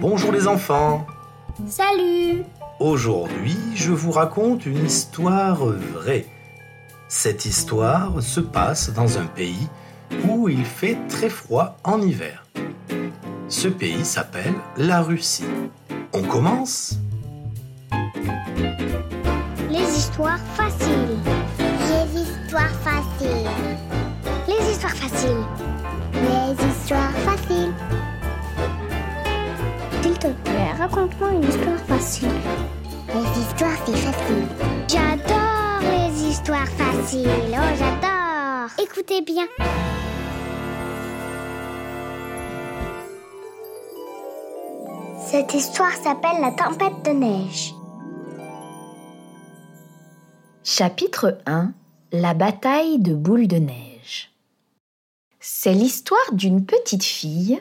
Bonjour les enfants Salut Aujourd'hui, je vous raconte une histoire vraie. Cette histoire se passe dans un pays où il fait très froid en hiver. Ce pays s'appelle la Russie. On commence Les histoires faciles. Les histoires faciles. Les histoires faciles. Raconte-moi une histoire facile. Les histoires, c'est facile. J'adore les histoires faciles. Oh, j'adore. Écoutez bien. Cette histoire s'appelle La tempête de neige. Chapitre 1 La bataille de boules de neige. C'est l'histoire d'une petite fille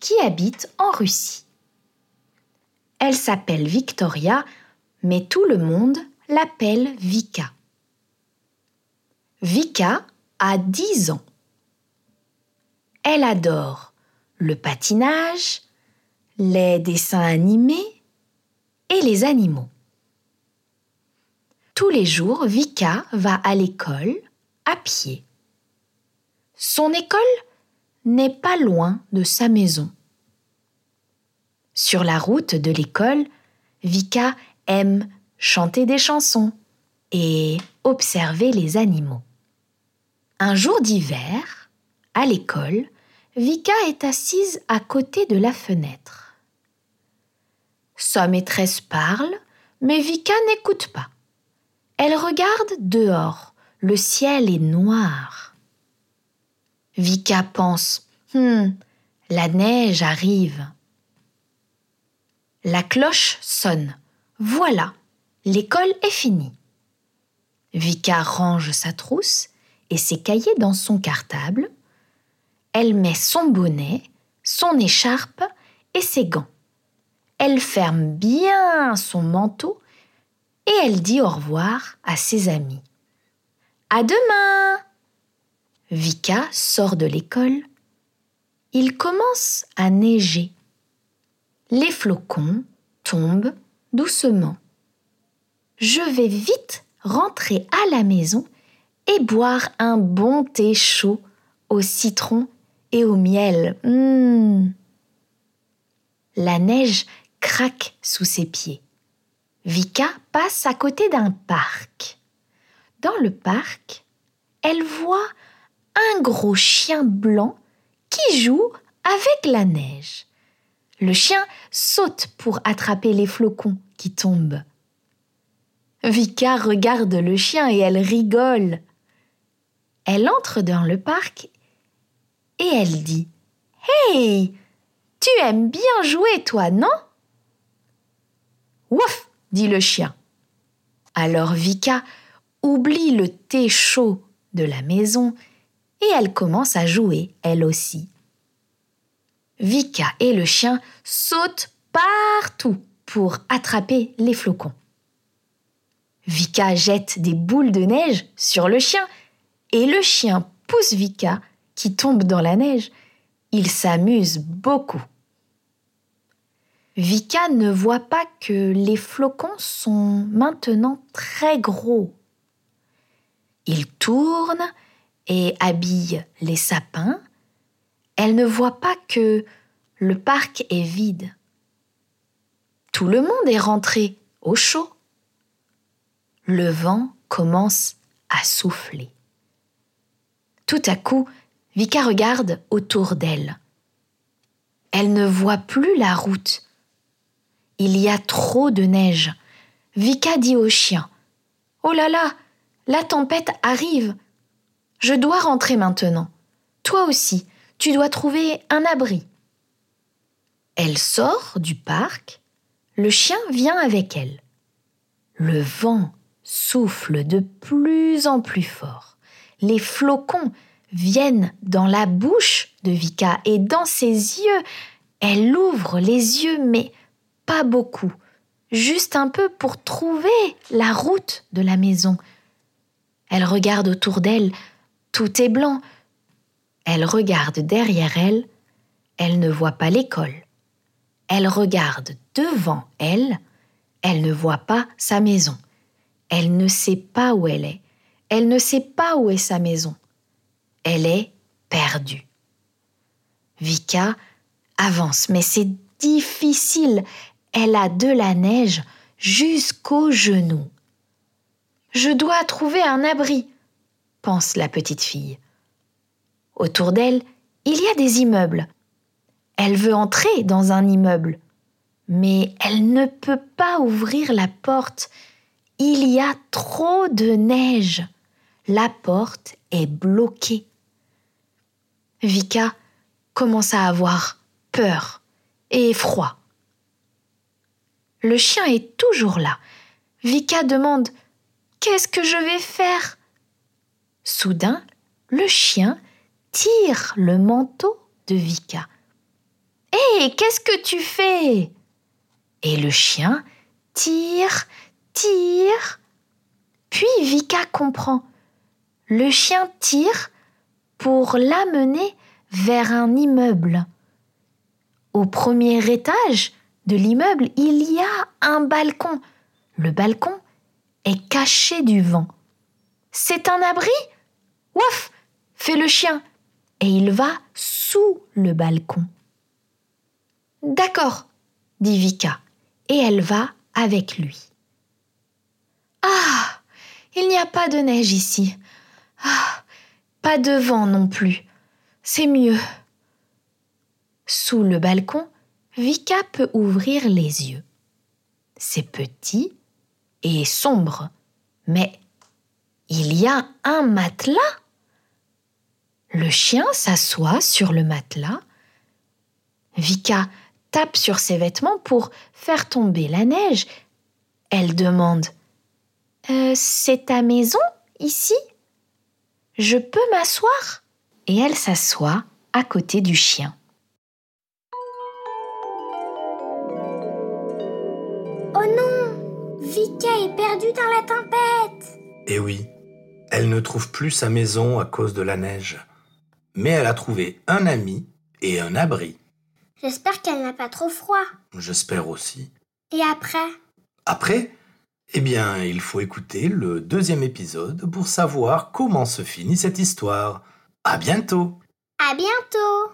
qui habite en Russie. Elle s'appelle Victoria, mais tout le monde l'appelle Vika. Vika a 10 ans. Elle adore le patinage, les dessins animés et les animaux. Tous les jours, Vika va à l'école à pied. Son école n'est pas loin de sa maison. Sur la route de l'école, Vika aime chanter des chansons et observer les animaux. Un jour d'hiver, à l'école, Vika est assise à côté de la fenêtre. Sa maîtresse parle, mais Vika n'écoute pas. Elle regarde dehors. Le ciel est noir. Vika pense Hum, la neige arrive. La cloche sonne. Voilà, l'école est finie. Vika range sa trousse et ses cahiers dans son cartable. Elle met son bonnet, son écharpe et ses gants. Elle ferme bien son manteau et elle dit au revoir à ses amis. À demain! Vika sort de l'école. Il commence à neiger. Les flocons tombent doucement. Je vais vite rentrer à la maison et boire un bon thé chaud au citron et au miel. Mmh. La neige craque sous ses pieds. Vika passe à côté d'un parc. Dans le parc, elle voit un gros chien blanc qui joue avec la neige. Le chien saute pour attraper les flocons qui tombent. Vika regarde le chien et elle rigole. Elle entre dans le parc et elle dit Hey, tu aimes bien jouer, toi, non? Ouf dit le chien. Alors Vika oublie le thé chaud de la maison et elle commence à jouer, elle aussi. Vika et le chien sautent partout pour attraper les flocons. Vika jette des boules de neige sur le chien et le chien pousse Vika qui tombe dans la neige. Il s'amuse beaucoup. Vika ne voit pas que les flocons sont maintenant très gros. Il tourne et habille les sapins. Elle ne voit pas que le parc est vide. Tout le monde est rentré au chaud. Le vent commence à souffler. Tout à coup, Vika regarde autour d'elle. Elle ne voit plus la route. Il y a trop de neige. Vika dit au chien Oh là là, la tempête arrive. Je dois rentrer maintenant. Toi aussi, tu dois trouver un abri. Elle sort du parc. Le chien vient avec elle. Le vent souffle de plus en plus fort. Les flocons viennent dans la bouche de Vika et dans ses yeux. Elle ouvre les yeux, mais pas beaucoup, juste un peu pour trouver la route de la maison. Elle regarde autour d'elle, tout est blanc. Elle regarde derrière elle, elle ne voit pas l'école. Elle regarde devant elle. Elle ne voit pas sa maison. Elle ne sait pas où elle est. Elle ne sait pas où est sa maison. Elle est perdue. Vika avance, mais c'est difficile. Elle a de la neige jusqu'aux genoux. Je dois trouver un abri, pense la petite fille. Autour d'elle, il y a des immeubles. Elle veut entrer dans un immeuble, mais elle ne peut pas ouvrir la porte. Il y a trop de neige. La porte est bloquée. Vika commence à avoir peur et froid. Le chien est toujours là. Vika demande Qu'est-ce que je vais faire? Soudain, le chien tire le manteau de Vika. Hé, qu'est-ce que tu fais? Et le chien tire, tire. Puis Vika comprend. Le chien tire pour l'amener vers un immeuble. Au premier étage de l'immeuble, il y a un balcon. Le balcon est caché du vent. C'est un abri? Ouf fait le chien, et il va sous le balcon. D'accord, dit Vika, et elle va avec lui. Ah Il n'y a pas de neige ici. Ah Pas de vent non plus. C'est mieux. Sous le balcon, Vika peut ouvrir les yeux. C'est petit et sombre, mais il y a un matelas. Le chien s'assoit sur le matelas. Vika tape sur ses vêtements pour faire tomber la neige. Elle demande euh, C'est ta maison ici? Je peux m'asseoir? Et elle s'assoit à côté du chien. Oh non Vika est perdue dans la tempête Eh oui, elle ne trouve plus sa maison à cause de la neige. Mais elle a trouvé un ami et un abri. J'espère qu'elle n'a pas trop froid. J'espère aussi. Et après? Après, eh bien, il faut écouter le deuxième épisode pour savoir comment se finit cette histoire. À bientôt À bientôt